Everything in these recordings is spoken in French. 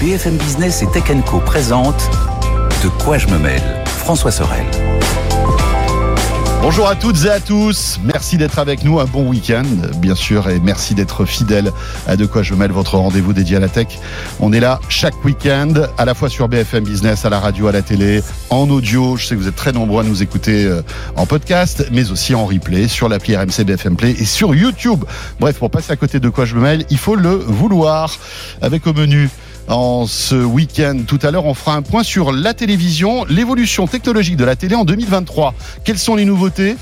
BFM Business et Tech Co présente De quoi je me mêle François Sorel. Bonjour à toutes et à tous. Merci d'être avec nous. Un bon week-end, bien sûr, et merci d'être fidèle à De quoi je mêle votre rendez-vous dédié à la tech. On est là chaque week-end, à la fois sur BFM Business, à la radio, à la télé, en audio. Je sais que vous êtes très nombreux à nous écouter euh, en podcast, mais aussi en replay sur l'appli RMC BFM Play et sur YouTube. Bref, pour passer à côté de quoi je me mêle, il faut le vouloir. Avec au menu en ce week-end. Tout à l'heure, on fera un point sur la télévision, l'évolution technologique de la télé en 2023. Quelles sont les nouveautés?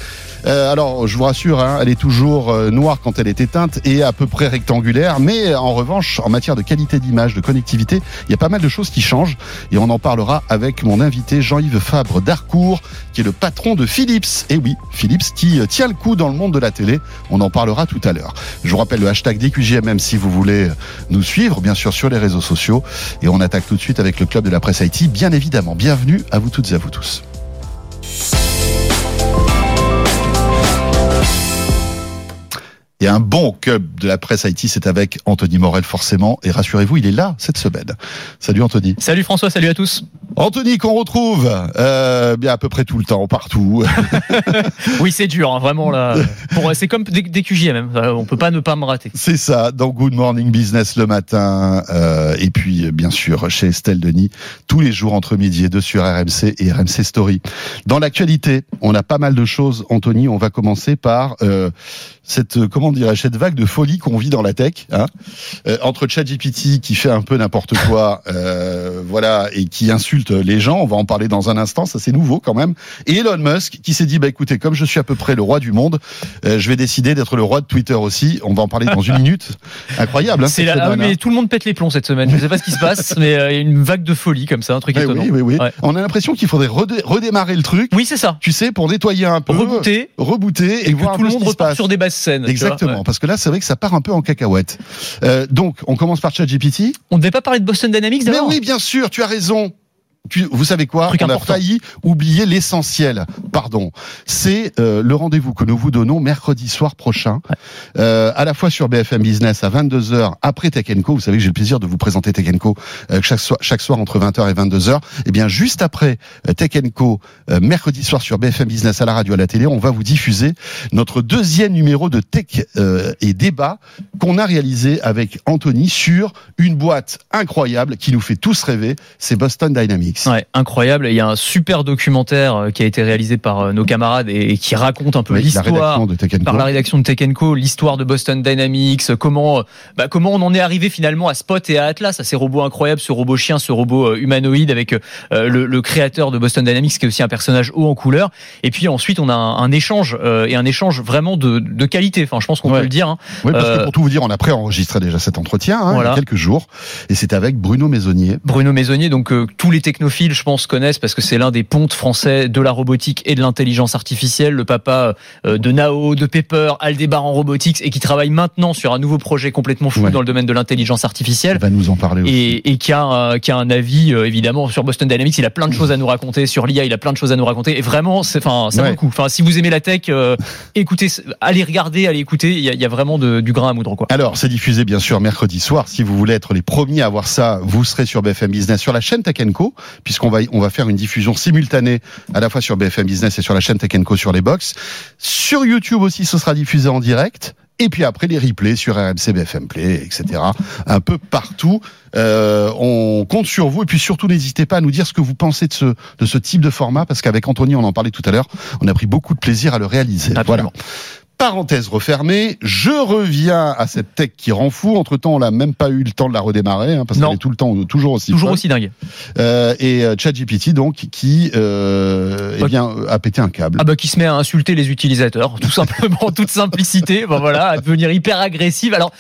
Euh, alors, je vous rassure, hein, elle est toujours euh, noire quand elle est éteinte et à peu près rectangulaire. Mais en revanche, en matière de qualité d'image, de connectivité, il y a pas mal de choses qui changent. Et on en parlera avec mon invité Jean-Yves Fabre d'Arcourt, qui est le patron de Philips. Et oui, Philips qui euh, tient le coup dans le monde de la télé. On en parlera tout à l'heure. Je vous rappelle le hashtag DQJMM si vous voulez nous suivre, bien sûr, sur les réseaux sociaux. Et on attaque tout de suite avec le club de la presse IT, bien évidemment. Bienvenue à vous toutes et à vous tous. Et un bon club de la presse Haïti, c'est avec Anthony Morel forcément. Et rassurez-vous, il est là cette semaine. Salut Anthony. Salut François, salut à tous. Anthony qu'on retrouve euh, bien à peu près tout le temps, partout. oui, c'est dur, hein, vraiment là. c'est comme des, des QJ même. On peut pas ne pas me rater. C'est ça. Dans Good Morning Business le matin, euh, et puis bien sûr chez Estelle Denis tous les jours entre midi et deux sur RMC et RMC Story. Dans l'actualité, on a pas mal de choses. Anthony, on va commencer par euh, cette comment on dirait cette vague de folie qu'on vit dans la tech, hein, euh, entre ChatGPT qui fait un peu n'importe quoi, euh, voilà, et qui insulte les gens. On va en parler dans un instant, ça c'est nouveau quand même. Et Elon Musk qui s'est dit, bah écoutez, comme je suis à peu près le roi du monde, euh, je vais décider d'être le roi de Twitter aussi. On va en parler dans une minute. Incroyable. Hein, c'est là, ah mais hein. tout le monde pète les plombs cette semaine. Je sais pas ce qui se passe, mais il y a une vague de folie comme ça, un truc eh étonnant. Oui, oui, oui. On a l'impression qu'il faudrait redémarrer le truc. Oui, c'est ça. Tu sais, pour nettoyer un peu, rebooter, rebooter et, voir tout le monde repart sur des basses scènes. Exactement, parce que là, c'est vrai que ça part un peu en cacahuète. Euh, donc, on commence par ChatGPT. On ne devait pas parler de Boston Dynamics d'abord Mais oui, bien sûr, tu as raison vous savez quoi On a failli oublier l'essentiel. Pardon. C'est euh, le rendez-vous que nous vous donnons mercredi soir prochain, euh, à la fois sur BFM Business à 22h après Tech Co. Vous savez que j'ai le plaisir de vous présenter Tech Co euh, chaque, soir, chaque soir entre 20h et 22h. Et eh bien juste après Tech Co, euh, mercredi soir sur BFM Business à la radio à la télé, on va vous diffuser notre deuxième numéro de Tech et débat qu'on a réalisé avec Anthony sur une boîte incroyable qui nous fait tous rêver. C'est Boston Dynamics. Ouais, incroyable. Il y a un super documentaire euh, qui a été réalisé par euh, nos camarades et qui raconte un peu l'histoire par la rédaction de Tech Co, l'histoire de Boston Dynamics, comment bah, comment on en est arrivé finalement à Spot et à Atlas, à ces robots incroyables, ce robot chien, ce robot euh, humanoïde avec le, le, créateur de Boston Dynamics qui est aussi un personnage haut en couleur. Et puis ensuite on a un, échange et un échange vraiment de, de qualité. Enfin, je pense qu'on peut le dire. Hein. Oui, parce que pour tout vous dire, on a préenregistré déjà cet entretien hein, il y a quelques jours et c'est avec Bruno Maisonnier. Bruno Maisonnier, donc tous les technos technophiles, je pense, connaissent parce que c'est l'un des pontes français de la robotique et de l'intelligence artificielle. Le papa euh, de Nao, de Pepper, Aldebaran Robotics et qui travaille maintenant sur un nouveau projet complètement fou dans le domaine de l'intelligence artificielle. Il va nous en parler aussi. Et, et qui, a, qui a un avis, euh, évidemment, sur Boston Dynamics. Il a plein de choses à nous raconter. Sur l'IA, il a plein de choses à nous raconter. Et vraiment, c'est, enfin, ça vaut le coup. Enfin, si vous aimez la tech, euh, écoutez, allez regarder, allez écouter. Il y a, il y a vraiment de, du grain à moudre, quoi. Alors, c'est diffusé, bien sûr, mercredi soir. Si vous voulez être les premiers à voir ça, vous serez sur BFM Business, sur la chaîne Tech Co, puisqu'on va, on va faire une diffusion simultanée à la fois sur BFM Business et sur la chaîne Tech Co sur les box. Sur YouTube aussi, ce sera diffusé en direct. Et puis après les replays sur RMC, BFM Play, etc. Un peu partout. Euh, on compte sur vous et puis surtout n'hésitez pas à nous dire ce que vous pensez de ce de ce type de format parce qu'avec Anthony on en parlait tout à l'heure, on a pris beaucoup de plaisir à le réaliser. Voilà. Parenthèse refermée, je reviens à cette tech qui rend fou. Entre temps, on n'a même pas eu le temps de la redémarrer hein, parce qu'elle est tout le temps toujours aussi toujours aussi dingue. Euh, et euh, ChatGPT donc qui euh, eh bien a pété un câble. Ah bah qui se met à insulter les utilisateurs, tout simplement, en toute simplicité. Bon voilà, à devenir hyper agressive. Alors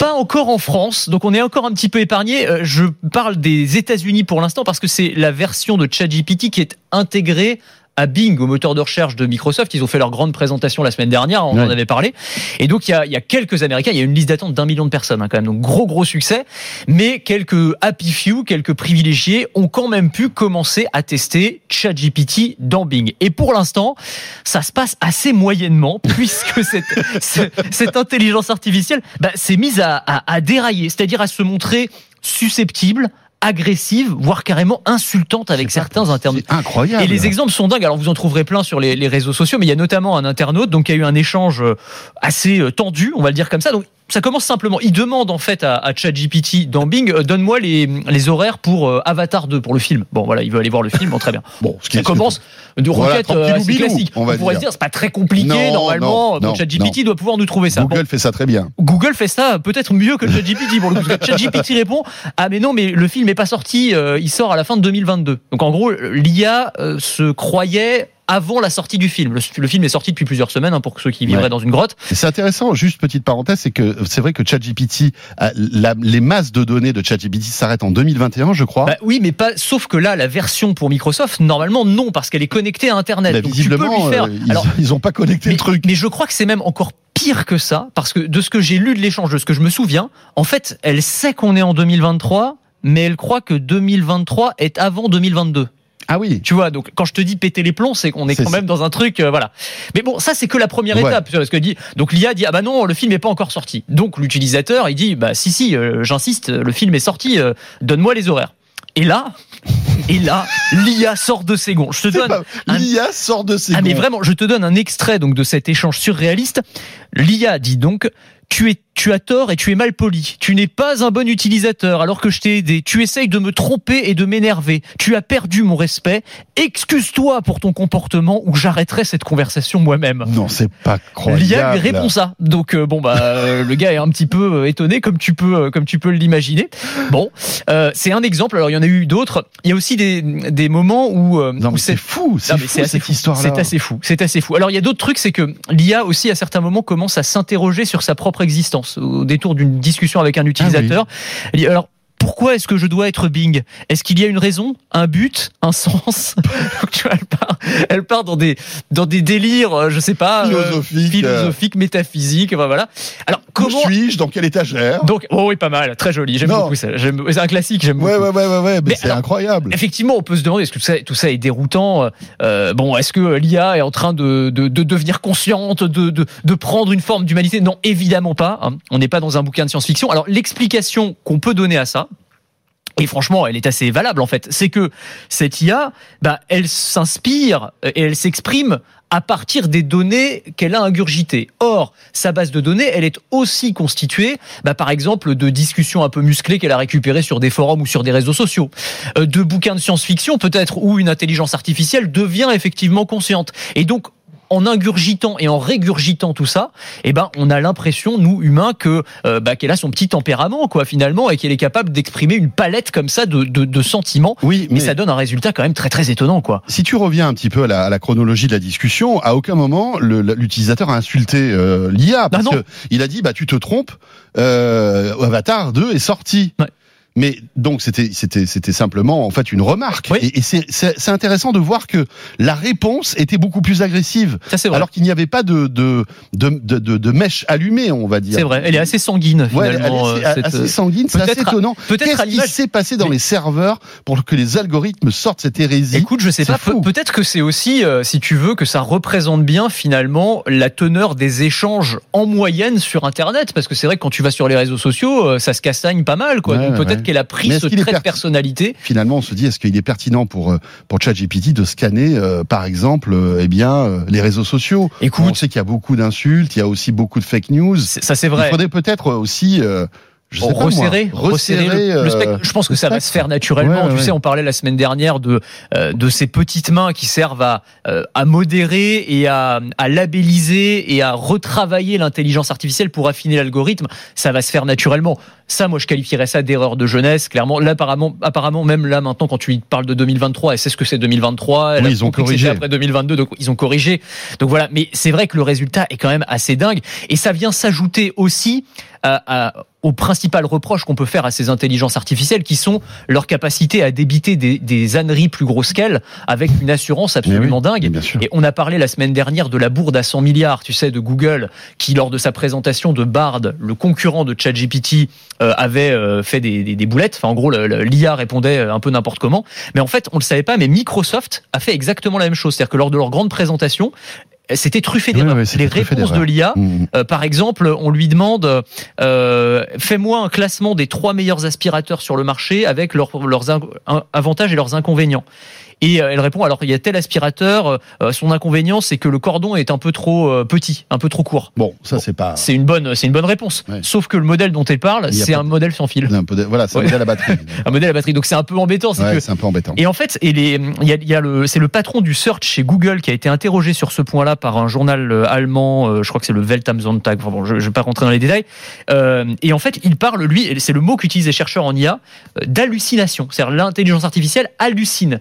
pas encore en France, donc on est encore un petit peu épargné. Euh, je parle des États-Unis pour l'instant parce que c'est la version de ChatGPT qui est intégrée à Bing, au moteur de recherche de Microsoft. Ils ont fait leur grande présentation la semaine dernière, on en avait parlé. Et donc il y a, il y a quelques Américains, il y a une liste d'attente d'un million de personnes hein, quand même, donc gros gros succès. Mais quelques happy few, quelques privilégiés ont quand même pu commencer à tester ChatGPT dans Bing. Et pour l'instant, ça se passe assez moyennement puisque cette, cette, intelligence artificielle bah, s'est mise à, à, à dérailler, c'est-à-dire à se montrer susceptible agressive, voire carrément insultante avec certains internautes. Incroyable. Et les exemples sont dingues. Alors vous en trouverez plein sur les, les réseaux sociaux, mais il y a notamment un internaute donc qui a eu un échange euh, assez euh, tendu, on va le dire comme ça. Donc ça commence simplement. Il demande en fait à, à ChatGPT dans Bing, euh, donne-moi les, les horaires pour euh, Avatar 2 pour le film. Bon voilà, il veut aller voir le film, bon très bien. Bon, ce qui Ça commence de Voilà, requête tranquillou euh, assez classique. on va pourrait dire. se dire c'est pas très compliqué Non, normalement. non, donc ChatGPT doit pouvoir nous trouver ça. Bon, Google fait ça très bien. Google fait ça peut-être mieux que ChatGPT coup. Parce que ChatGPT répond ah mais non mais le film est pas sorti, euh, il sort à la fin de 2022. Donc en gros l'IA se croyait avant la sortie du film. Le, le film est sorti depuis plusieurs semaines hein, pour ceux qui vivraient Ouais. dans une grotte. C'est intéressant, juste petite parenthèse, c'est que c'est vrai que ChatGPT, la- les masses de données de ChatGPT s'arrêtent en 2021, je crois. Bah oui, mais pas. Sauf que là, la version pour Microsoft, normalement non, parce qu'elle est connectée à Internet. Bah, Donc tu peux visiblement, lui faire. euh, ils, Alors, ils ont pas connecté mais, le truc. mais je crois que c'est même encore pire que ça, parce que de ce que j'ai lu de l'échange, de ce que je me souviens, en fait, elle sait qu'on est en 2023, mais elle croit que 2023 est avant 2022. Ah oui. Tu vois, donc quand je te dis péter les plombs, c'est qu'on est quand même dans un truc, euh, voilà. Mais bon, ça c'est que la première Ouais. étape. Parce que dit, donc l'IA dit ah bah non, le film est pas encore sorti. Donc l'utilisateur il dit bah si si, euh, j'insiste, le film est sorti, euh, donne-moi les horaires. Et là, et là, l'IA sort de ses gonds. Je te donne un- L'IA sort de ses ah mais gonds. vraiment, je te donne un extrait donc de cet échange surréaliste. L'IA dit donc tu es tu as tort et tu es mal poli. Tu n'es pas un bon utilisateur alors que je t'ai aidé. Tu essayes de me tromper et de m'énerver. Tu as perdu mon respect. Excuse-toi pour ton comportement ou j'arrêterai cette conversation moi-même. Non, c'est pas croyable. L'IA lui répond ça. Donc euh, bon bah euh, le gars est un petit peu euh, étonné comme tu peux euh, comme tu peux l'imaginer. Bon, euh, c'est un exemple. Alors il y en a eu d'autres. Il y a aussi des des moments où, euh, Non, où c'est fou, c'est non, mais fou c'est assez cette fou. histoire-là. C'est assez fou. C'est assez fou. Alors il y a d'autres trucs, c'est que l'IA aussi à certains moments commence à s'interroger sur sa propre existence au détour d'une discussion avec un utilisateur. Elle dit, Alors pourquoi est-ce que je dois être Bing? Est-ce qu'il y a une raison, un but, un sens? Elle part, elle part dans des dans des délires, euh, je sais pas, euh, Philosophique. philosophiques, métaphysiques. enfin, Voilà. Alors comment suis-je? Dans quelle étagère? Donc oh oui, pas mal, très joli. J'aime beaucoup ça. C'est un classique. J'aime Ouais, beaucoup. ouais, ouais, ouais, ouais, mais Mais c'est incroyable. Effectivement, on peut se demander est-ce que tout ça, tout ça est déroutant? euh, bon, est-ce que l'IA est en train de, de, de devenir consciente, de, de, de prendre une forme d'humanité? Non, évidemment pas. hein. On n'est pas dans un bouquin de science-fiction. Alors, l'explication qu'on peut donner à ça. Et franchement, elle est assez valable en fait. C'est que cette IA, bah, elle s'inspire et elle s'exprime à partir des données qu'elle a ingurgitées. Or, sa base de données, elle est aussi constituée, bah, par exemple, de discussions un peu musclées qu'elle a récupérées sur des forums ou sur des réseaux sociaux, Euh, de bouquins de science-fiction peut-être où une intelligence artificielle devient effectivement consciente. Et donc, en ingurgitant et en régurgitant tout ça, eh ben, on a l'impression, nous humains, que euh, bah, qu'elle a son petit tempérament, quoi, finalement, et qu'elle est capable d'exprimer une palette comme ça de, de, de sentiments. Oui, Mais ça donne un résultat quand même très très étonnant, quoi. si tu reviens un petit peu à la, à la chronologie de la discussion, à aucun moment l'utilisateur a insulté euh, l'IA parce Ah non. que il a dit bah tu te trompes, euh, Avatar 2 est sorti. Ouais. Mais donc c'était c'était c'était simplement en fait une remarque Oui. et, et c'est intéressant de voir que la réponse était beaucoup plus agressive Ça c'est vrai. alors qu'il n'y avait pas de de de de, de, mèche allumée on va dire. C'est vrai. Elle est assez sanguine Ouais, elle est finalement. assez, euh, assez euh, sanguine, c'est assez étonnant. Qu'est-ce qui s'est passé dans Mais- les serveurs pour que les algorithmes sortent cette hérésie Écoute, je sais pas. Peut-être que c'est aussi, euh, si tu veux, que ça représente bien finalement la teneur des échanges en moyenne sur Internet, parce que c'est vrai que quand tu vas sur les réseaux sociaux, euh, ça se castagne pas mal, quoi. Ouais, Donc ouais, peut-être ouais. Qu'elle a pris ce trait de personnalité. finalement, on se dit, est-ce qu'il est pertinent pour euh, pour ChatGPT de scanner, euh, par exemple, euh, eh bien, euh, les réseaux sociaux? Écoute. On sait qu'il y a beaucoup d'insultes, il y a aussi beaucoup de fake news. Ça c'est Il vrai. faudrait peut-être aussi, euh, je sais pas moi, resserrer, resserrer le- le, euh, spectre. Je pense que ça va se faire naturellement. Ouais, tu ouais. sais, on parlait la semaine dernière de euh, de ces petites mains qui servent à euh, à modérer et à à labelliser et à retravailler l'intelligence artificielle pour affiner l'algorithme. Ça va se faire naturellement. Ça, moi, je qualifierais ça d'erreur de jeunesse. Clairement, là, apparemment, apparemment, même là maintenant, quand tu parles de 2023, elle sait ce que c'est 2023. Elle Oui, ils ont corrigé. après 2022, donc ils ont corrigé. Donc voilà. Mais c'est vrai que le résultat est quand même assez dingue et ça vient s'ajouter aussi à, à- aux principales reproches qu'on peut faire à ces intelligences artificielles qui sont leur capacité à débiter des, des âneries plus grosses qu'elles avec une assurance absolument oui, dingue. bien sûr. Et on a parlé la semaine dernière de la bourde à 100 milliards, tu sais, de Google, qui lors de sa présentation de Bard, le concurrent de ChatGPT, euh, avait euh, fait des, des, des boulettes. Enfin, en gros, l'IA répondait euh, un peu n'importe comment. Mais en fait, on le savait pas, mais Microsoft a fait exactement la même chose. C'est-à-dire que lors de leur grande présentation, c'était truffé d'erreurs. oui, les réponses de l'IA, Mhm. euh, par exemple, on lui demande euh, fais-moi un classement des trois meilleurs aspirateurs sur le marché avec leurs, leurs in- un- avantages et leurs inconvénients. Et euh, elle répond alors il y a tel aspirateur, euh, son inconvénient c'est que le cordon est un peu trop euh, petit, un peu trop court. Bon, ça c'est pas. C'est une bonne, c'est une bonne réponse. Ouais. Sauf que le modèle dont elle parle, c'est un modèle sans fil, un peu de- Voilà, ça Ouais. me la batterie. un modèle à batterie. Donc c'est un peu embêtant. C'est Ouais, que c'est un peu embêtant. et en fait, il y a, y a le, c'est le patron du search chez Google qui a été interrogé sur ce point-là par un journal euh, allemand, euh, je crois que c'est le Welt am Sonntag. Enfin bon, je, je vais pas rentrer dans les détails. Euh, et en fait, il parle lui, c'est le mot qu'utilisent les chercheurs en IA, euh, d'hallucination. C'est-à-dire l'intelligence artificielle hallucine.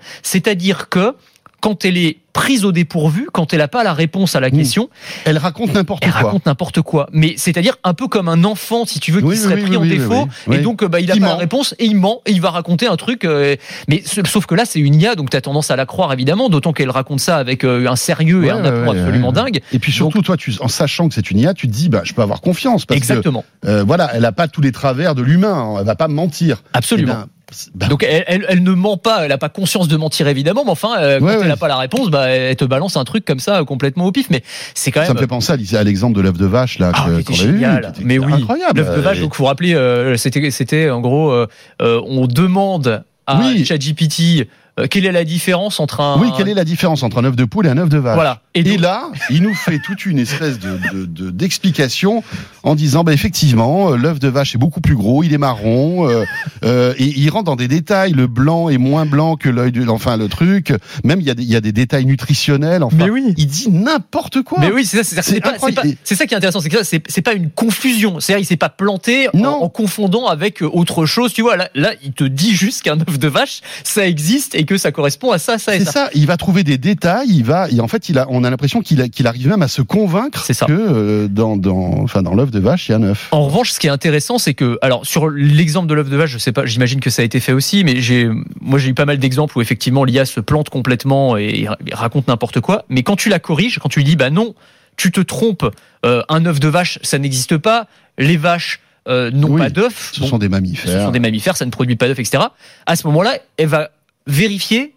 C'est-à-dire que quand elle est prise au dépourvu, quand elle n'a pas la réponse à la Mmh. question, Elle raconte n'importe elle quoi. raconte n'importe quoi. Mais c'est-à-dire un peu comme un enfant, si tu veux, qui Oui, serait oui, pris oui, en défaut, et donc bah, il a Qui pas ment. la réponse et il ment et il va raconter un truc. euh, mais sauf que là, c'est une IA, donc tu as tendance à la croire évidemment, d'autant qu'elle raconte ça avec euh, un sérieux et un aplomb ouais, absolument ouais. dingue. Et puis surtout, toi, tu, en sachant que c'est une IA, tu te dis, bah, je peux avoir confiance parce Exactement, que, euh, voilà, elle a pas tous les travers de l'humain. Elle va pas me mentir. absolument. Ben, bah, donc elle, elle, elle ne ment pas, elle n'a pas conscience de mentir évidemment, mais enfin, euh, quand Ouais, elle ouais. n'a pas la réponse, bah, elle te balance un truc comme ça euh, complètement au pif. Mais c'est quand ça même. me fait penser à, l'exemple de l'œuf de vache là Ah, que- était a eu, génial. qui était- mais oui, l'œuf de vache. Et- Donc, vous vous rappelez, euh, c'était, c'était en gros, euh, on demande à Oui. ChatGPT euh, quelle est la différence entre un. Oui, quelle est la différence entre un œuf de poule et un œuf de vache Voilà. Et, donc- là, il nous fait toute une espèce de de- de- d'explication en disant, bah, effectivement, euh, l'œuf de vache est beaucoup plus gros, il est marron, euh, euh, et il rentre dans des détails. Le blanc est moins blanc que l'œil du, enfin le truc. Même il y a des, il y a des détails nutritionnels. Enfin, Mais oui. il dit n'importe quoi. Mais oui, c'est ça, c'est ça, qui est intéressant, c'est que ça, c'est pas une confusion. C'est-à-dire, il s'est pas planté en, Non. en confondant avec autre chose. Tu vois, là, là, il te dit juste qu'un œuf de vache, ça existe et que ça correspond à ça, ça et C'est ça. ça. Il va trouver des détails. Il va. Et en fait, il a. On a l'impression qu'il arrive même à se convaincre ça. que euh, dans dans enfin dans l'œuf de vache, il y a un œuf. En revanche, ce qui est intéressant, c'est que, alors, sur l'exemple de l'œuf de vache, je sais pas, j'imagine que ça a été fait aussi, mais j'ai, moi, j'ai eu pas mal d'exemples où effectivement l'IA se plante complètement et, raconte n'importe quoi. Mais quand tu la corriges, quand tu lui dis, bah non, tu te trompes, euh, un œuf de vache, ça n'existe pas, les vaches euh, n'ont Oui, pas d'œufs. Ce Bon, sont des ce mammifères. sont des mammifères, ça ne produit pas d'œufs, etc. À ce moment-là, elle va vérifier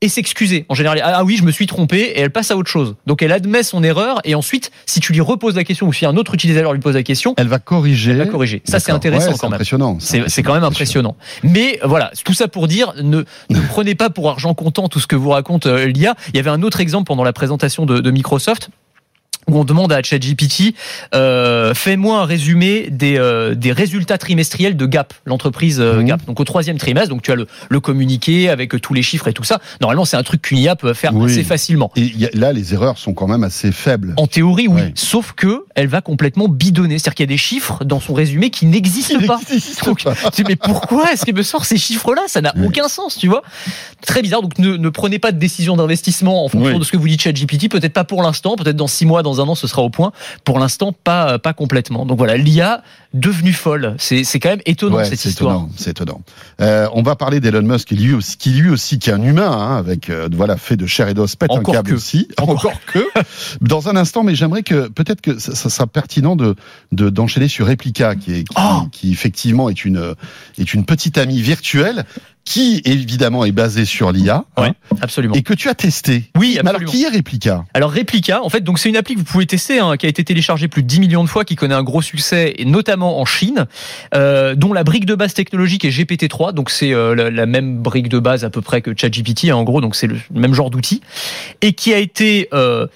et s'excuser. En général, ah oui, je me suis trompé, et elle passe à autre chose. Donc elle admet son erreur, et ensuite, si tu lui reposes la question, ou si un autre utilisateur lui pose la question, Elle va corriger. elle va corriger. Ça, c'est intéressant Ouais, quand même. Impressionnant. C'est c'est quand même impressionnant. Mais voilà, tout ça pour dire, ne, ne prenez pas pour argent comptant tout ce que vous raconte euh, l'IA. Il y avait un autre exemple pendant la présentation de, de Microsoft où on demande à ChatGPT euh, fais-moi un résumé des, euh, des résultats trimestriels de Gap, l'entreprise euh, Mhm. Gap. Donc au troisième trimestre, donc tu as le, le communiqué avec euh, tous les chiffres et tout ça. Normalement, c'est un truc qu'une IA peut faire Oui. assez facilement. Et y a- là, les erreurs sont quand même assez faibles. En théorie, oui. Ouais. Sauf que elle va complètement bidonner. C'est-à-dire qu'il y a des chiffres dans son résumé qui n'existent pas. Donc, pas. tu dis, mais pourquoi est-ce qu'il me sort ces chiffres-là? Ça n'a Oui. aucun sens, tu vois. Très bizarre. Donc, ne, ne prenez pas de décision d'investissement en fonction Oui. de ce que vous dit ChatGPT. Peut-être pas pour l'instant. Peut-être dans six mois, dans un an, ce sera au point. Pour l'instant, pas pas complètement. Donc voilà, l'IA devenue folle. C'est c'est quand même étonnant Ouais, cette c'est histoire. étonnant, c'est étonnant. Euh, on va parler d'Elon Musk, qui lui aussi, qui lui aussi, qui est un humain, hein, avec euh, voilà, fait de chair et d'os, pète Encore un câble que. aussi, Encore. encore, que. Dans un instant, mais j'aimerais que peut-être que ça, ça sera pertinent de de- d'enchaîner sur Replica, qui est qui, Oh qui effectivement est une est une petite amie virtuelle qui évidemment est basée sur l'IA hein, Ouais, absolument. et que tu as testé. Oui, Mais alors absolument. qui est Replica Alors Replica, en fait, donc c'est une appli que vous pouvez tester, hein, qui a été téléchargée plus de 10 millions de fois, qui connaît un gros succès, et notamment en Chine, euh, dont la brique de base technologique est GPT-3, donc c'est euh, la, la même brique de base à peu près que ChatGPT, hein, en gros, donc c'est le même genre d'outil, et qui a été euh,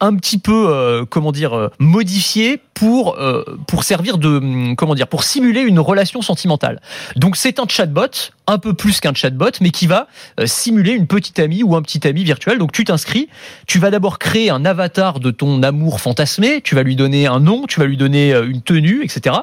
un petit peu, euh, comment dire, euh, modifié pour euh, pour servir de, hum, comment dire, pour simuler une relation sentimentale. Donc c'est un chatbot, un peu plus qu'un chatbot, mais qui va euh, simuler une petite amie ou un petit ami virtuel. Donc tu t'inscris, tu vas d'abord créer un avatar de ton amour fantasmé, tu vas lui donner un nom, tu vas lui donner euh, une tenue, etc.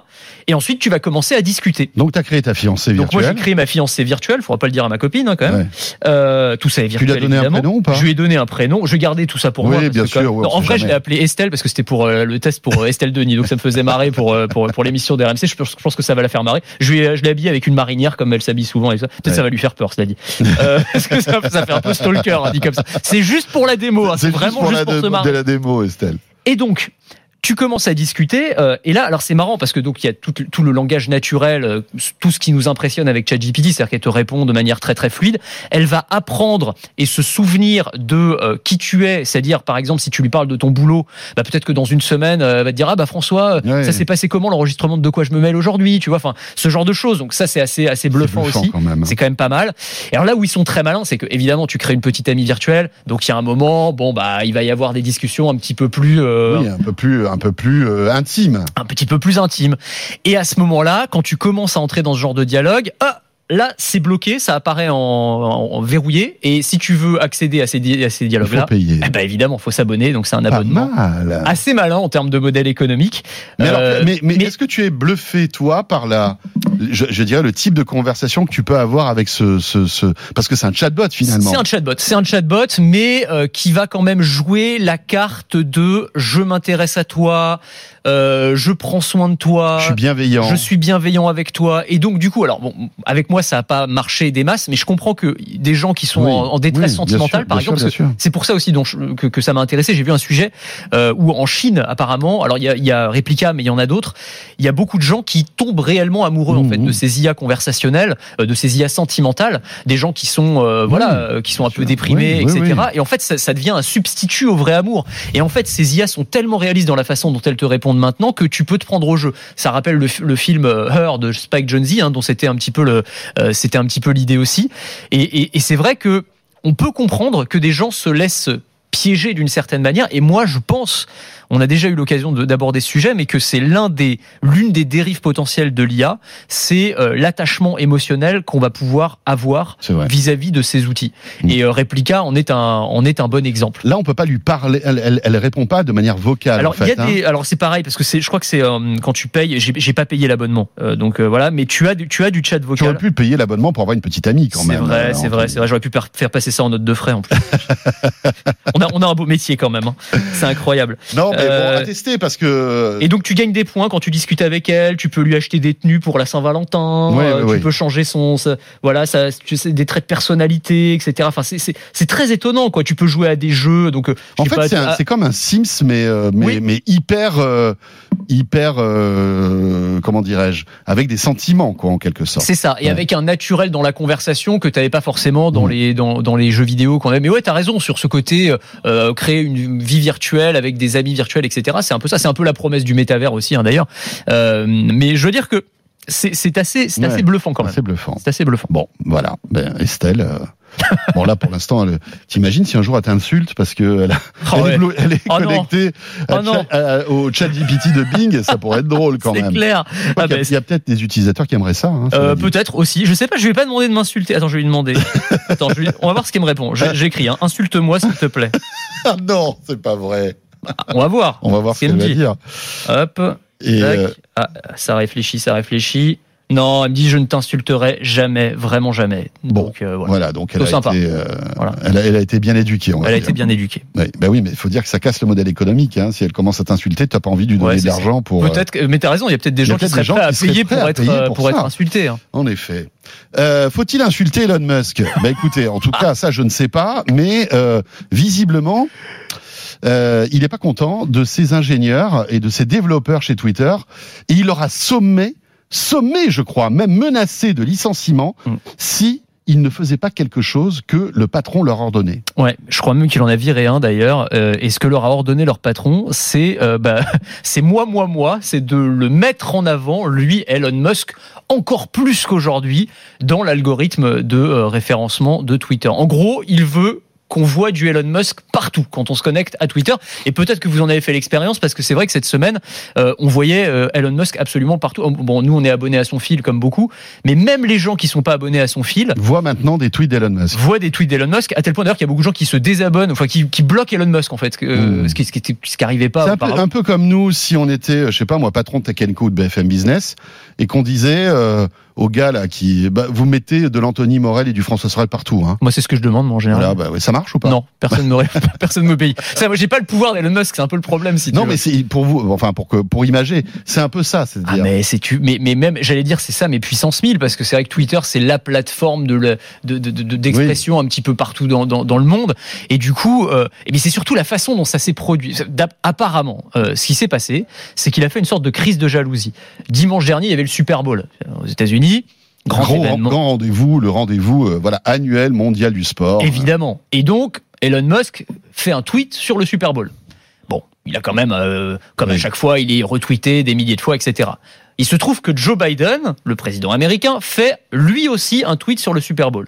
Et ensuite tu vas commencer à discuter. Donc tu as créé ta fiancée Donc moi j'ai virtuelle. créé ma fiancée virtuelle, faudra pas le dire à ma copine hein, quand même. Ouais. Euh, tout ça est Tu virtuel. lui as donné un prénom ou pas? Je lui ai donné un prénom. Je gardais tout ça pour Oui, moi. parce bien que sûr, quand- ouais, Non, en vrai, je jamais. l'ai appelé Estelle parce que c'était pour euh, le test pour Estelle Denis. Donc ça me faisait marrer pour euh, pour, pour l'émission de RMC. Je, pense- je pense que ça va la faire marrer. Je lui je l'ai habillé avec une marinière comme elle s'habille souvent. et ça. Peut-être Ouais. ça va lui faire peur, cela dit. Euh, parce que ça, ça fait un peu stalker hein, dit comme ça. C'est juste pour la démo. hein. C'est juste vraiment pour juste la, pour se de, marrer. de la démo, Estelle. Et donc, tu commences à discuter euh, et là alors c'est marrant parce que donc il y a tout, tout le langage naturel euh, tout ce qui nous impressionne avec ChatGPT c'est-à-dire qu'elle te répond de manière très très fluide. Elle va apprendre et se souvenir de euh, qui tu es. C'est-à-dire par exemple si tu lui parles de ton boulot bah, peut-être que dans une semaine elle va te dire ah bah François Ouais. ça s'est passé comment l'enregistrement de de quoi je me mêle aujourd'hui? Tu vois enfin ce genre de choses. Donc ça c'est assez assez bluffant, bluffant aussi. même. c'est quand même pas mal. Et alors là où ils sont très malins c'est que évidemment tu crées une petite amie virtuelle. Donc il y a un moment bon bah il va y avoir des discussions un petit peu plus euh, Oui, un peu plus, un peu plus euh, intime. un petit peu plus intime. Et à ce moment-là, quand tu commences à entrer dans ce genre de dialogue, ah, là, c'est bloqué, ça apparaît en, verrouillé. Et si tu veux accéder à ces, di- à ces Il faut dialogues-là, payer. eh ben évidemment, faut s'abonner. Donc c'est un Pas abonnement mal. assez malin en termes de modèle économique. Mais, Euh, mais, mais mais- est-ce que tu es bluffé, toi, par la, je, je dirais, le type de conversation que tu peux avoir avec ce, ce, ce parce que c'est un chatbot finalement. C'est un chatbot, c'est un chatbot, mais euh, qui va quand même jouer la carte de je m'intéresse à toi, euh, je prends soin de toi, Je suis bienveillant. je suis bienveillant avec toi. Et donc du coup, alors bon, avec moi ça a pas marché des masses, mais je comprends que des gens qui sont Oui, en, en détresse oui, sentimentale, sûr, par exemple, c'est pour ça aussi dont je- que, que ça m'a intéressé. J'ai vu un sujet euh, où en Chine, apparemment, alors il y a, y a Replica, mais il y en a d'autres. Il y a beaucoup de gens qui tombent réellement amoureux en Mmh, fait mmh. de ces IA conversationnelles, euh, de ces IA sentimentales, des gens qui sont euh, voilà, euh, qui sont un peu sûr. déprimés, etc. Et en fait, ça, ça devient un substitut au vrai amour. Et en fait, ces IA sont tellement réalistes dans la façon dont elles te répondent maintenant que tu peux te prendre au jeu. Ça rappelle le, le film euh, Her de Spike Jonze, hein, dont c'était un petit peu le, euh, c'était un petit peu l'idée aussi. Et c'est vrai que on peut comprendre que des gens se laissent piéger d'une certaine manière. Et moi, je pense, on a déjà eu l'occasion de- d'aborder ce sujet, mais que c'est l'un des, l'une des dérives potentielles de l'IA, c'est euh, l'attachement émotionnel qu'on va pouvoir avoir C'est vrai. vis-à-vis de ces outils. Mm. Et euh, Replica en est un, en est un bon exemple. Là, on peut pas lui parler. Elle, elle, elle répond pas de manière vocale. Alors en y a hein. des, alors c'est pareil parce que c'est, je crois que c'est euh, quand tu payes, j'ai j'ai pas payé l'abonnement, donc voilà, mais tu as, du- tu as du chat vocal. aurais pu payer l'abonnement pour avoir une petite amie quand C'est même. vrai, euh, c'est vrai, c'est vrai. J'aurais pu faire passer ça en note de frais en plus. on a, on a un beau métier quand même. hein. C'est incroyable. Non, mais Euh, bon, à tester parce que. Et donc tu gagnes des points quand tu discutes avec elle. Tu peux lui acheter des tenues pour la Saint-Valentin. Ouais, euh, ouais, tu peux changer son, voilà, ça, tu sais, des traits de personnalité, etc. Enfin, c'est, très étonnant, quoi. Tu peux jouer à des jeux. Donc, euh, En fait, c'est comme un Sims, mais euh, mais, Oui. mais hyper euh, hyper euh, comment dirais-je, avec des sentiments quoi en quelque sorte. C'est ça, et Ouais. avec un naturel dans la conversation que tu n'avais pas forcément dans les dans, dans les jeux vidéo qu'on a. Mais ouais, t'as raison sur ce côté euh, créer une vie virtuelle avec des amis virtuels, etc. C'est un peu ça, c'est un peu la promesse du métavers aussi, hein, d'ailleurs. Euh, mais je veux dire que c'est c'est assez c'est Ouais. assez bluffant quand même. C'est bluffant. C'est assez bluffant. Bon, voilà. Ben, Estelle. euh, bon là pour l'instant, elle- t'imagines si un jour elle t'insulte parce que elle, a- Oh, elle ouais. est, elle Oh, connectée à Oh, au chat GPT de Bing, ça pourrait être drôle quand C'est même. clair. Je crois Ah, ben, il y a, peut-être des utilisateurs qui aimeraient ça. Hein, Euh. Peut-être aussi. Je sais pas. Je vais pas demander de m'insulter. Attends, je vais lui demander. Attends, je vais- on va voir ce qu'il me répond. J'écris. Hein. Insulte-moi s'il te plaît. Ah non, c'est pas vrai. On va voir. On va voir ce qu'elle va dit. dire. Hop. Et euh, Ah, ça réfléchit, ça réfléchit. Non, elle me dit je ne t'insulterai jamais, vraiment jamais. Bon, Donc euh, voilà. voilà, donc elle a, été, euh, Voilà. elle, a, elle a été bien éduquée. On va Elle a dire. été bien éduquée. Ouais, bah oui, mais il faut dire que ça casse le modèle économique. Hein. Si elle commence à t'insulter, t'as pas envie de lui donner Ouais, de l'argent pour. Peut-être, mais t'as raison. Il y a peut-être des gens qui seraient gens prêts à qui payer prêts pour à être payer euh, pour pour être ça. insulté. hein. En effet. Euh, Faut-il insulter Elon Musk? Bah écoutez, en tout cas, ça je ne sais pas, mais visiblement, euh, il n'est pas content de ses ingénieurs et de ses développeurs chez Twitter, et il leur a sommé, sommé, je crois, même menacé de licenciement Mm. si ils ne faisaient pas quelque chose que le patron leur ordonnait. Ouais, je crois même qu'il en a viré un d'ailleurs. Euh, et ce que leur a ordonné leur patron, c'est euh, bah, c'est moi, moi, moi, c'est de le mettre en avant, lui, Elon Musk, encore plus qu'aujourd'hui, dans l'algorithme de euh, référencement de Twitter. En gros, il veut qu'on voit du Elon Musk partout quand on se connecte à Twitter. Et peut-être que vous en avez fait l'expérience parce que c'est vrai que cette semaine, euh, on voyait euh, Elon Musk absolument partout. Bon, nous, on est abonnés à son fil comme beaucoup, mais même les gens qui sont pas abonnés à son fil Voit maintenant des tweets d'Elon Musk. voient des tweets d'Elon Musk, à tel point d'ailleurs qu'il y a beaucoup de gens qui se désabonnent, enfin qui, qui bloquent Elon Musk en fait, euh, Mm. ce qui ce qui était- ce qui arrivait pas un peu, un peu comme nous si on était, euh, je sais pas moi, patron de Tech Co ou de BFM Business et qu'on disait, euh, au gars là qui, bah, vous mettez de l'Anthony Morel et du François Sorel partout. Hein. Moi, c'est ce que je demande, moi, en général. Voilà, bah, ouais, ça marche ou pas? Non, personne me personne me paye. Ça, moi, j'ai pas le pouvoir d'Elon Musk, c'est un peu le problème. Si Non, mais c'est pour vous, enfin pour que pour imager, c'est un peu ça, Ah c'est-à-dire. mais c'est tu mais mais même j'allais dire c'est ça mais puissance 1000 parce que c'est vrai que Twitter c'est la plateforme de le- de de- de- d'expression un petit peu partout dans, dans dans le monde et du coup euh, et bien c'est surtout la façon dont ça s'est produit apparemment euh, ce qui s'est passé c'est qu'il a fait une sorte de crise de jalousie dimanche dernier il y avait le Super Bowl aux États-Unis grand, rendez-vous, le rendez-vous euh, voilà annuel mondial du sport. Évidemment. Et donc, Elon Musk fait un tweet sur le Super Bowl. Bon, il a quand même, euh, comme à chaque fois, il est retweeté des milliers de fois, etc. Il se trouve que Joe Biden, le président américain, fait lui aussi un tweet sur le Super Bowl.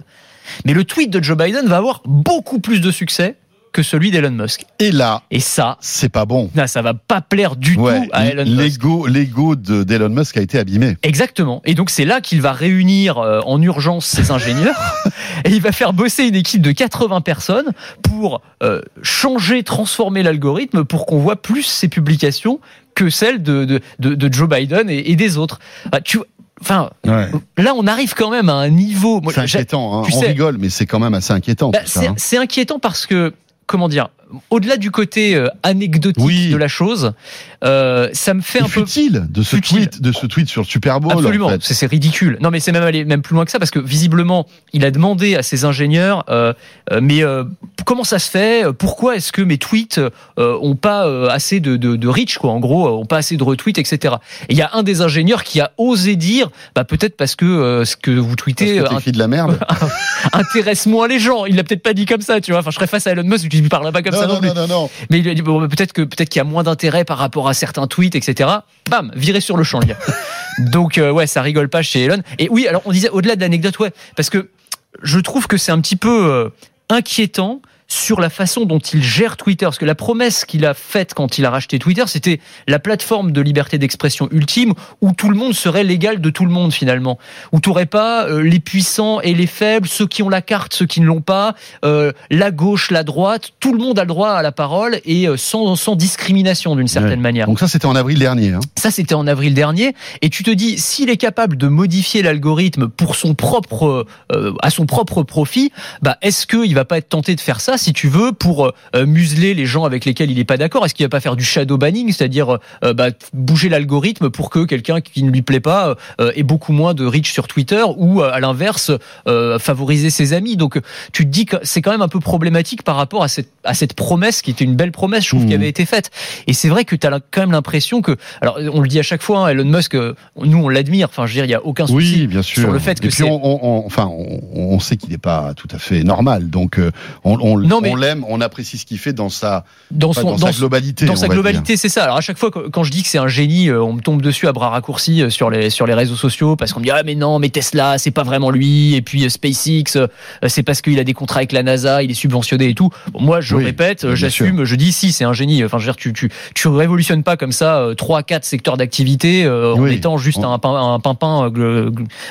Mais le tweet de Joe Biden va avoir beaucoup plus de succès que celui d'Elon Musk. Et là, Et ça, c'est pas bon. là, ça va pas plaire du Ouais, tout à Elon Musk. l'ego, l'ego de- d'Elon Musk a été abîmé. Exactement. Et donc c'est là qu'il va réunir euh, en urgence ses ingénieurs et il va faire bosser une équipe de 80 personnes pour euh, changer, transformer l'algorithme pour qu'on voit plus ses publications que celles de, de, de, de Joe Biden et, et des autres. Ah, tu, enfin, là on arrive quand même à un niveau. C'est inquiétant. Hein. tu On sais- rigole, mais c'est quand même assez inquiétant. bah, c'est hein. c'est inquiétant parce que comment dire, au-delà du côté euh, anecdotique Oui. de la chose, euh, ça me fait un peu futile de ce Futile. tweet, de ce tweet sur le Super Bowl. Absolument, en fait. c'est ridicule. Non, mais c'est même aller même plus loin que ça parce que visiblement, il a demandé à ses ingénieurs, euh, mais comment ça se fait? Pourquoi est-ce que mes tweets ont pas assez de, de, de reach, quoi En gros, ont pas assez de retweets, etc. Et il y a un des ingénieurs qui a osé dire, bah peut-être parce que ce que vous Parce tweetez que euh, t'écris de la merde. intéresse moins les gens. Il l'a peut-être pas dit comme ça, tu vois. Enfin, je serais face à Elon Musk, je lui parlerais pas comme non, ça non, non, plus. non. Mais il a dit bon, bah, peut-être que peut-être qu'il y a moins d'intérêt par rapport à certains tweets, etc. Bam, viré sur le champ, le gars. Donc euh, ouais, ça rigole pas chez Elon. Et oui, alors on disait au-delà de l'anecdote, ouais, parce que je trouve que c'est un petit peu euh, inquiétant sur la façon dont il gère Twitter. Parce que la promesse qu'il a faite quand il a racheté Twitter, c'était la plateforme de liberté d'expression ultime où tout le monde serait l'égal de tout le monde finalement. Où tu n'aurais pas euh, les puissants et les faibles, ceux qui ont la carte, ceux qui ne l'ont pas, euh, la gauche, la droite. Tout le monde a le droit à la parole et euh, sans, sans discrimination d'une certaine Ouais. manière. Donc ça, c'était en avril dernier. Hein. Ça, c'était en avril dernier. Et tu te dis, s'il est capable de modifier l'algorithme pour son propre, euh, à son propre profit, bah, est-ce qu'il va pas être tenté de faire ça, si tu veux, pour euh, museler les gens avec lesquels il n'est pas d'accord Est-ce qu'il va pas faire du shadow banning, c'est-à-dire euh, bah, bouger l'algorithme pour que quelqu'un qui ne lui plaît pas euh, ait beaucoup moins de reach sur Twitter ou, à l'inverse, favoriser ses amis? Donc, tu te dis que c'est quand même un peu problématique par rapport à cette, à cette promesse qui était une belle promesse, je trouve, qui avait été faite. Et c'est vrai que tu as quand même l'impression que, alors on le dit à chaque fois, hein, Elon Musk, nous on l'admire. Enfin, je veux dire, il y a aucun souci. Oui, bien sûr. sur le fait que Et puis c'est- on, on- on- enfin, on, on sait qu'il n'est pas tout à fait normal. Donc on, on, Non, mais- on l'aime, on apprécie ce qu'il fait dans sa, dans son, sa globalité. dans sa globalité, c'est ça. Alors à chaque fois quand je dis que c'est un génie, euh, on me tombe dessus à bras raccourcis euh, sur les sur les réseaux sociaux parce qu'on me dit ah mais non mais Tesla c'est pas vraiment lui et puis euh, SpaceX c'est parce qu'il a des contrats avec la NASA, il est subventionné et tout. Bon, moi je Oui, répète, j'assume, je dis si c'est un génie. Enfin je veux dire tu tu tu révolutionnes pas comme ça trois quatre secteurs d'activité en Oui. étant juste On- un un pimpin euh,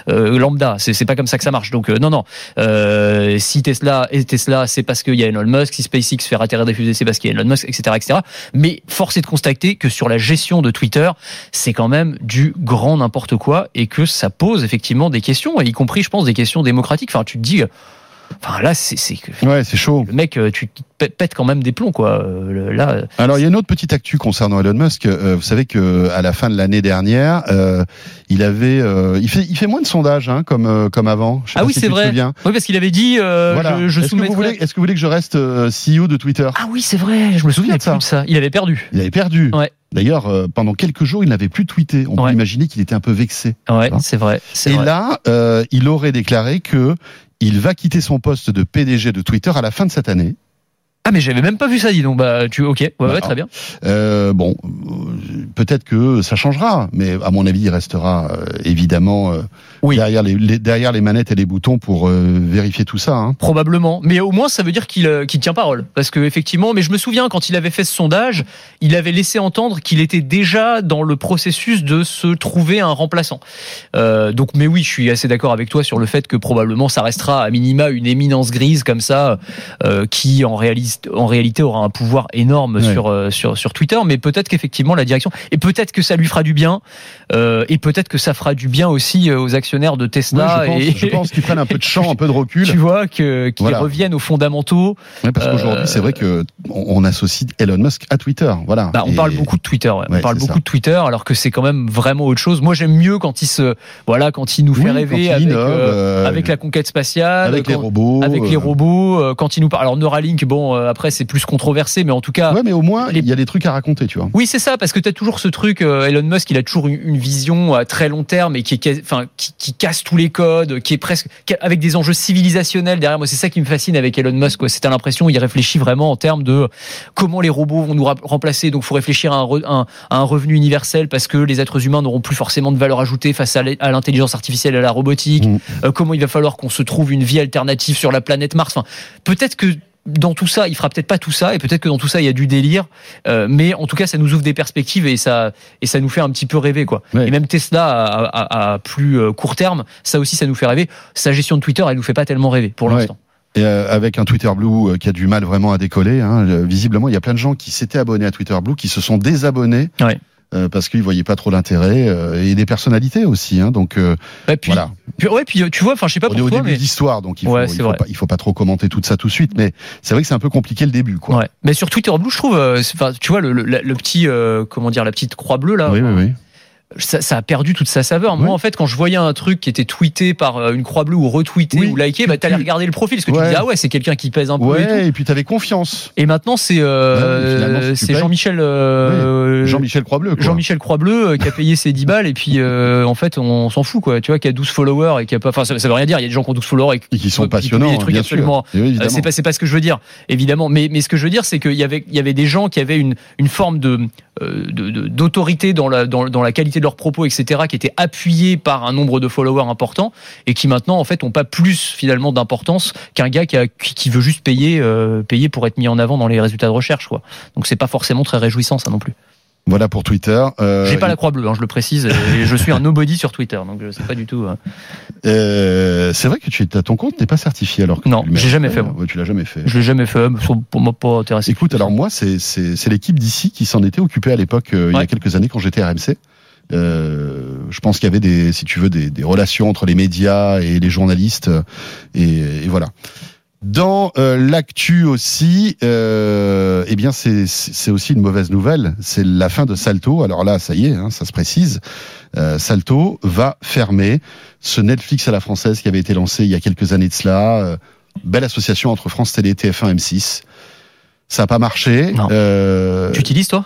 euh, lambda. C'est c'est pas comme ça que ça marche. Donc euh, non non. Euh, si Tesla est Tesla, c'est parce qu'il y a Elon Musk. Si SpaceX fait atterrir des fusées, c'est parce qu'il y a Elon Musk, etc., etc. Mais force est de constater que sur la gestion de Twitter, c'est quand même du grand n'importe quoi et que ça pose effectivement des questions, y compris, je pense, des questions démocratiques. Enfin, tu te dis, enfin là, c'est. Ouais, c'est chaud. le mec, euh, tu te pè- pètes quand même des plombs, quoi. Euh, Là, euh, Alors il y a une autre petite actu concernant Elon Musk. Vous savez que à la fin de l'année dernière, euh, il avait, euh, il fait, il fait moins de sondages hein, comme comme avant. Je sais Ah pas oui, si c'est vrai. oui, parce qu'il avait dit, euh, Voilà. je, je Est-ce que vous soumettrai- voulez, que vous voulez que je reste CEO de Twitter? Ah oui, c'est vrai. Je me souviens de ça. ça. Il avait perdu. Il avait perdu. Ouais. D'ailleurs, euh, pendant quelques jours, il n'avait plus tweeté. On Ouais. peut imaginer qu'il était un peu vexé. Ouais, c'est vrai. Et vrai. là, euh, il aurait déclaré que il va quitter son poste de PDG de Twitter à la fin de cette année. Ah mais j'avais même pas vu ça, dis donc. Bah tu, ok, ouais, ouais, très bien. Euh, bon, euh, peut-être que ça changera, mais à mon avis, il restera euh, évidemment euh, Oui. derrière, les, les- derrière les manettes et les boutons pour euh, vérifier tout ça. Hein. Probablement, mais au moins ça veut dire qu'il euh, qu'il tient parole, parce que effectivement. Mais je me souviens quand il avait fait ce sondage, il avait laissé entendre qu'il était déjà dans le processus de se trouver un remplaçant. Euh, donc, mais oui, je suis assez d'accord avec toi sur le fait que probablement ça restera à minima une éminence grise comme ça, euh, qui en Musk en réalité aura un pouvoir énorme Ouais. sur, euh, sur sur Twitter, mais peut-être qu'effectivement la direction et peut-être que ça lui fera du bien euh, et peut-être que ça fera du bien aussi euh, aux actionnaires de Tesla je pense, et pense qu'ils prennent un peu de champ, un peu de recul. tu vois qu'ils Voilà. reviennent aux fondamentaux. Parce qu'aujourd'hui, Euh, c'est vrai que on, associe Elon Musk à Twitter. Voilà. Bah, on Et- parle beaucoup de Twitter, ouais. Ouais, on parle beaucoup ça. de Twitter, alors que c'est quand même vraiment autre chose. Moi, j'aime mieux quand il se, voilà, quand il nous Oui, fait rêver avec, innove, euh, avec la conquête spatiale, avec les robots. avec les robots, quand il nous parle. Alors Neuralink, bon, après c'est plus controversé, mais en tout cas. Ouais, mais au moins, les- il y a des trucs à raconter, tu vois. Oui, c'est ça, parce que tu as toujours ce truc, euh, Elon Musk, il a toujours une, vision à très long terme et qui, est, quasi- enfin, qui, qui casse tous les codes, qui est presque avec des enjeux civilisationnels derrière. Moi, c'est ça qui me fascine avec Elon Musk. quoi. C'est t'as l'impression il réfléchit vraiment en termes de comment les robots vont nous remplacer. Donc, faut réfléchir à un, re- un- à un revenu universel parce que les êtres humains n'auront plus forcément de valeur ajoutée face à à l'intelligence artificielle et à la robotique. Mm. Euh, comment il va falloir qu'on se trouve une vie alternative sur la planète Mars. Enfin, peut-être que dans tout ça, il fera peut-être pas tout ça, et peut-être que dans tout ça, il y a du délire, euh, mais en tout cas, ça nous ouvre des perspectives et ça et ça nous fait un petit peu rêver, quoi. Ouais. Et même Tesla à, à- à plus euh, court terme, ça aussi, ça nous fait rêver. Sa gestion de Twitter, elle nous fait pas tellement rêver pour Ouais. l'instant. Et euh, avec un Twitter Blue qui a du mal vraiment à décoller. Hein, visiblement, il y a plein de gens qui s'étaient abonnés à Twitter Blue qui se sont désabonnés Ouais. Euh, parce qu'ils voyaient pas trop l'intérêt euh, et des personnalités aussi. Hein, donc euh, Ouais, puis, voilà. puis- ouais, puis tu vois, enfin, je sais pas On est pour au toi, début mais de l'histoire, donc il faut, Ouais, il c'est faut pas, il faut pas trop commenter tout ça tout de suite. Mais c'est vrai que c'est un peu compliqué le début, quoi. ouais. Mais sur Twitter Blue, je trouve, euh, tu vois, le, le, le petit, comment dire, la petite croix bleue là. Oui, oui, oui. Ça, ça a perdu toute sa saveur. Moi, Oui. en fait, quand je voyais un truc qui était tweeté par euh, une croix bleue ou retweeté Oui. ou liké, bah, t'allais regarder le profil, parce que tu Ouais. disais, ah ouais, c'est quelqu'un qui pèse un peu et tout. Et puis t'avais confiance. Et maintenant, c'est euh, tu c'est Jean-Michel euh, Jean-Michel Croix-Bleu. Jean-Michel Croix-Bleu qui a payé ses 10 balles et puis euh, en fait on s'en fout quoi tu vois qui a 12 followers et qui a pas enfin ça, ça veut rien dire il y a des gens qui ont 12 followers et Et qui sont passionnants, des trucs absolument c'est pas c'est pas ce que je veux dire évidemment mais mais ce que je veux dire c'est qu'il y avait il y avait des gens qui avaient une une forme de- d'autorité dans la dans, dans la qualité de leurs propos etc qui étaient appuyés par un nombre de followers important et qui maintenant en fait ont pas plus finalement d'importance qu'un gars qui, a- qui veut juste payer euh, payer pour être mis en avant dans les résultats de recherche quoi donc c'est pas forcément très réjouissant ça non plus Voilà pour Twitter. Euh, j'ai pas la croix bleue, hein, je le précise. Et je suis un nobody sur Twitter, donc je sais pas du tout. euh. euh, c'est vrai que tu ton compte n'est pas certifié alors que Non, j'ai jamais fait, moi. Ouais, tu l'as jamais fait. Je l'ai jamais fait, pour moi pas intéressé. Écoute, alors moi, c'est l'équipe d'ici qui s'en était occupée à l'époque, euh, il y a quelques années quand j'étais RMC. Euh, je pense qu'il y avait des, si tu veux, des, des relations entre les médias et les journalistes, euh, et, et voilà. Dans euh, l'actu aussi, euh, eh bien c'est c'est aussi une mauvaise nouvelle. C'est la fin de Salto. Alors là, ça y est, hein, ça se précise. Euh, Salto va fermer ce Netflix à la française qui avait été lancé il y a quelques années de cela. Euh, belle association entre France Télé, TF1, M6. Ça n'a pas marché. Euh, Tu utilises toi?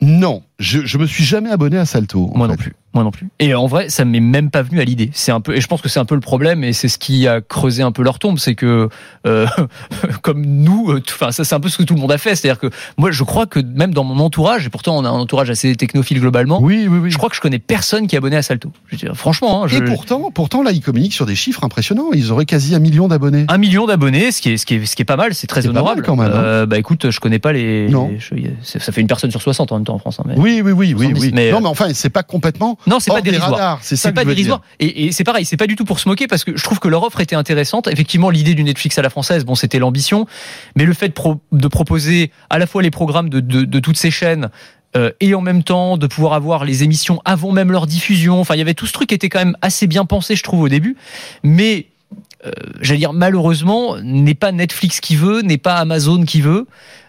Non, je, je me suis jamais abonné à Salto. Moi non plus. Moi non plus. Et en vrai, ça m'est même pas venu à l'idée. C'est un peu, et je pense que c'est un peu le problème, et c'est ce qui a creusé un peu leur tombe, c'est que euh, comme nous, euh, enfin ça c'est un peu ce que tout le monde a fait. C'est-à-dire que moi, je crois que même dans mon entourage, et pourtant on a un entourage assez technophile globalement, Oui, oui, oui. je crois que je connais personne qui est abonné à Salto. Je veux dire, franchement, hein, je- Et pourtant, pourtant, là, ils communiquent sur des chiffres impressionnants. Ils auraient quasi un million d'abonnés. Un million d'abonnés, ce qui est, ce qui est, ce qui est pas mal, c'est très C'est pas mal honorable. quand même, hein. Euh, bah écoute, je connais pas les. Non. ça fait une personne sur 60 en même temps en France. hein, mais- Oui, oui, oui, oui, 70, oui. mais, non, euh, mais enfin, c'est pas complètement. Non, c'est pas dérisoire. C'est pas dérisoire. Et, et c'est pareil, c'est pas du tout pour se moquer parce que je trouve que leur offre était intéressante. Effectivement, l'idée du Netflix à la française, bon, c'était l'ambition, mais le fait de, pro- de proposer à la fois les programmes de, de, de toutes ces chaînes. euh, et en même temps de pouvoir avoir les émissions avant même leur diffusion. Enfin, il y avait tout ce truc qui était quand même assez bien pensé, je trouve, au début. Mais euh, j'allais dire malheureusement, n'est pas Netflix qui veut, n'est pas Amazon qui veut,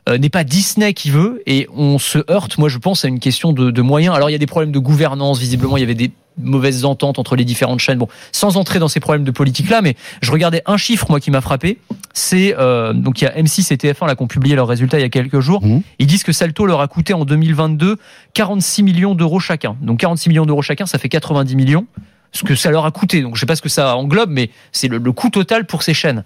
euh, n'est pas Disney qui veut, et on se heurte, moi je pense, à une question de, de moyens. Alors il y a des problèmes de gouvernance, visiblement il y avait des mauvaises ententes entre les différentes chaînes. Bon, sans entrer dans ces problèmes de politique là, mais je regardais un chiffre moi qui m'a frappé. C'est euh, donc il y a M6 et TF1 là qui ont publié leurs résultats il y a quelques jours. Mhm. Ils disent que Salto leur a coûté en 2022 46 millions d'euros chacun. Donc 46 millions d'euros chacun, ça fait 90 millions. Ce que ça leur a coûté. Donc je sais pas ce que ça englobe, mais c'est le, le coût total pour ces chaînes.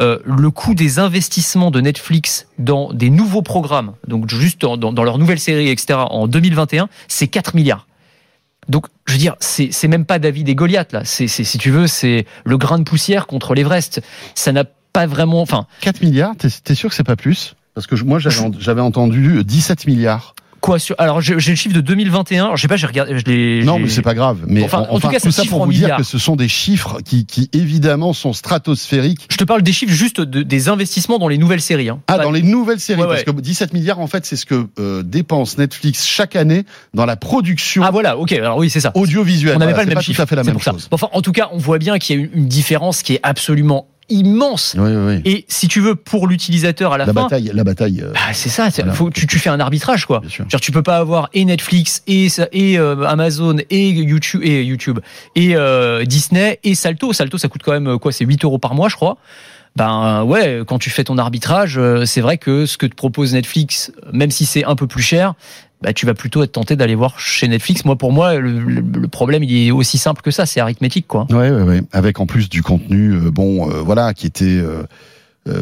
Euh, le coût des investissements de Netflix dans des nouveaux programmes, donc juste dans, dans, dans leurs nouvelles séries, etc., en 2021, c'est 4 milliards. Donc, je veux dire, c'est même pas David et Goliath, là. C'est, si tu veux, c'est le grain de poussière contre l'Everest. Ça n'a pas vraiment, enfin, 4 milliards, t'es sûr que c'est pas plus? Parce que je- moi, j'avais j'avais entendu 17 milliards. Quoi sur Alors j'ai le chiffre de 2021. Alors, je sais pas, j'ai regardé. Je Non, mais c'est pas grave. Mais Enfin, en tout cas, tout ça pour vous dire milliards. que ce sont des chiffres qui, qui évidemment sont stratosphériques. Je te parle des chiffres juste de- des investissements dans les nouvelles séries. hein. Ah, Pas- dans les nouvelles séries, Ouais, parce ouais. que 17 milliards, en fait, c'est ce que euh, dépense Netflix chaque année dans la production Ah voilà, ok. Alors oui, c'est ça. audiovisuelle. On n'avait Voilà, pas le même pas chiffre. tout à fait la même chose. Enfin, en tout cas, on voit bien qu'il y a une différence qui est absolument immense. Oui, oui, oui. Et si tu veux, pour l'utilisateur à la, La fin, bataille, la bataille. euh, bah, c'est ça. c'est- Voilà. faut, tu, tu fais un arbitrage, quoi. Bien sûr. Genre, tu peux pas avoir et Netflix et, euh, Amazon et YouTube et YouTube et euh, Disney et Salto. Salto, ça coûte quand même quoi C'est 8 euros par mois, je crois. Ben ouais, quand tu fais ton arbitrage, c'est vrai que ce que te propose Netflix, même si c'est un peu plus cher, bah, tu vas plutôt être tenté d'aller voir chez Netflix. Moi, pour moi, le, problème, il est aussi simple que ça. C'est arithmétique, quoi. Ouais, ouais, ouais. Avec en plus du contenu, euh, bon, euh, voilà, qui était euh,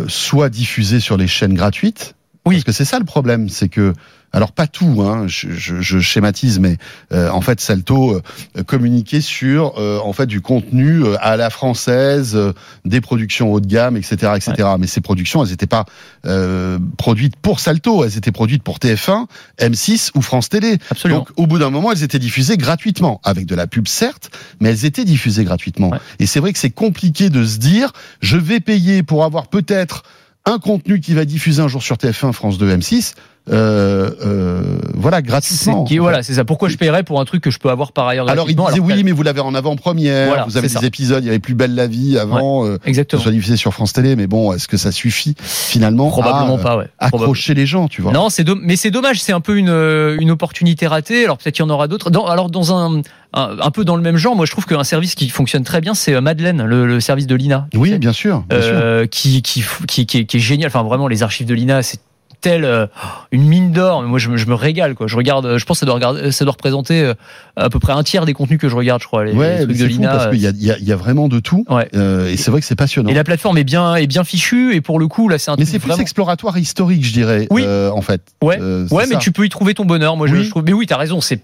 soit diffusé sur les chaînes gratuites. Oui. Parce que c'est ça le problème, c'est que, alors pas tout, hein, je, je- je schématise, mais euh, en fait, Salto euh, communiquait sur, euh, en fait, du contenu euh, à la française, euh, des productions haut de gamme, etc., etc. Mais ces productions, elles n'étaient pas euh, produites pour Salto, elles étaient produites pour TF1, M6 ou France Télé. Absolument. Donc, au bout d'un moment, elles étaient diffusées gratuitement, avec de la pub certes, mais elles étaient diffusées gratuitement. Ouais. Et c'est vrai que c'est compliqué de se dire, je vais payer pour avoir peut-être un contenu qui va diffuser un jour sur TF1, France 2, M6, euh, euh, voilà, gratuitement. qui- voilà, c'est ça. Pourquoi je paierais pour un truc que je peux avoir par ailleurs Alors il disait oui, mais vous l'avez en avant-première, Voilà, vous avez des ça. épisodes, il y avait Plus belle la vie avant, euh, que ce Exactement. soit diffusé sur France Télé, mais bon, est-ce que ça suffit finalement Probablement à, euh, pas, ouais. Probable- accrocher les gens, tu vois Non, c'est mais c'est dommage, c'est un peu une, euh, une opportunité ratée. Alors peut-être qu'il y en aura d'autres. Alors dans un, un un peu dans le même genre, moi je trouve qu'un service qui fonctionne très bien, c'est euh, Madeleine, le, le service de l'INA. Oui, sais. bien sûr, bien sûr. Euh, qui, qui, f- qui, qui, est, qui est génial. Enfin vraiment, les archives de l'INA, c'est tel euh, une mine d'or. Mais Moi, je, me- je me régale. Quoi. Je regarde. euh, Je pense que ça doit regarder, ça doit représenter euh, à peu près un tiers des contenus que je regarde, je crois. Les, les Ouais, trucs de c'est fou parce qu'il y a, il y, a, il y a vraiment de tout. Ouais. Euh, et c'est vrai que c'est passionnant. Et la plateforme est bien, est bien fichue. Et pour le coup, là, c'est un Mais c'est plus vraiment. exploratoire historique, je dirais, Oui. euh, en fait. Ouais. Euh, Ouais, mais ça. tu peux y trouver ton bonheur. Moi, je, Oui. je trouve. Mais oui, t'as raison. C'est,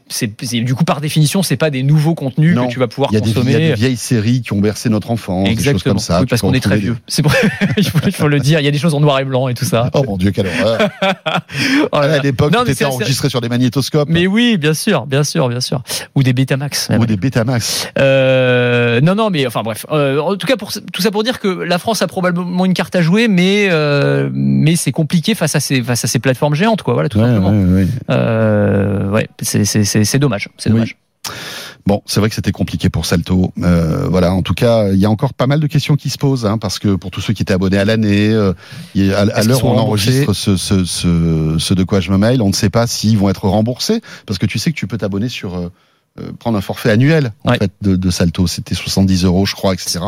du coup par définition, c'est pas des nouveaux contenus Non. que tu vas pouvoir y, a des, il y a consommer. des vieilles séries qui ont bercé notre enfance, des choses Exactement. comme ça. Oui, parce qu'on est très vieux. C'est pour... il, faut, le dire. Il y a des choses en noir et blanc et tout ça. Oh mon Dieu, quelle horreur Oh là. À l'époque, Non, tout mais était c'est- c'est- enregistré sur des magnétoscopes Mais oui, bien sûr, bien sûr, bien sûr. Ou des Betamax. même. ou des Betamax. Euh, non, non, mais enfin bref. Euh, en tout cas, pour, tout ça pour dire que la France a probablement une carte à jouer, mais euh, mais c'est compliqué face à ces face à ces plateformes géantes, quoi. Voilà, tout Ouais, simplement. ouais, ouais. Euh, ouais, c'est dommage. C'est Oui. Bon, c'est vrai que c'était compliqué pour Salto. Euh, voilà, en tout cas, il y a encore pas mal de questions qui se posent, hein, parce que pour tous ceux qui étaient abonnés à l'année, euh, à, l'heure où on enregistre ce, ce, ce, ce de quoi je me mail, on ne sait pas s'ils vont être remboursés, parce que tu sais que tu peux t'abonner sur euh, euh, prendre un forfait annuel en Ouais. fait de, de Salto. C'était 70 euros, je crois, etc.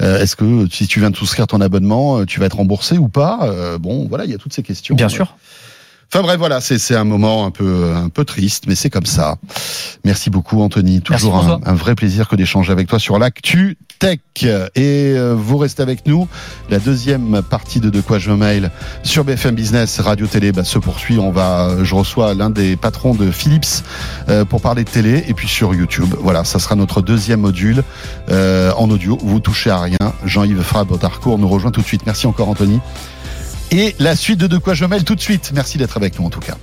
Euh, Est-ce que si tu viens de souscrire ton abonnement, euh, tu vas être remboursé ou pas? Euh, Bon, voilà, il y a toutes ces questions. Bien sûr. Enfin bref, voilà, c'est c'est un moment un peu un peu triste, mais c'est comme ça. Merci beaucoup, Anthony. Toujours un, vrai plaisir que d'échanger avec toi sur l'actu tech. Et euh, vous restez avec nous. La deuxième partie de De quoi je me mail sur BFM Business Radio Télé bah, se poursuit. On va, je reçois l'un des patrons de Philips euh, pour parler de télé, et puis sur YouTube. Voilà, ça sera notre deuxième module euh, en audio. Vous touchez à rien. Jean-Yves Frab d'Arcourt nous rejoint tout de suite. Merci encore, Anthony. Et la suite de De quoi je mêle tout de suite. Merci d'être avec nous en tout cas.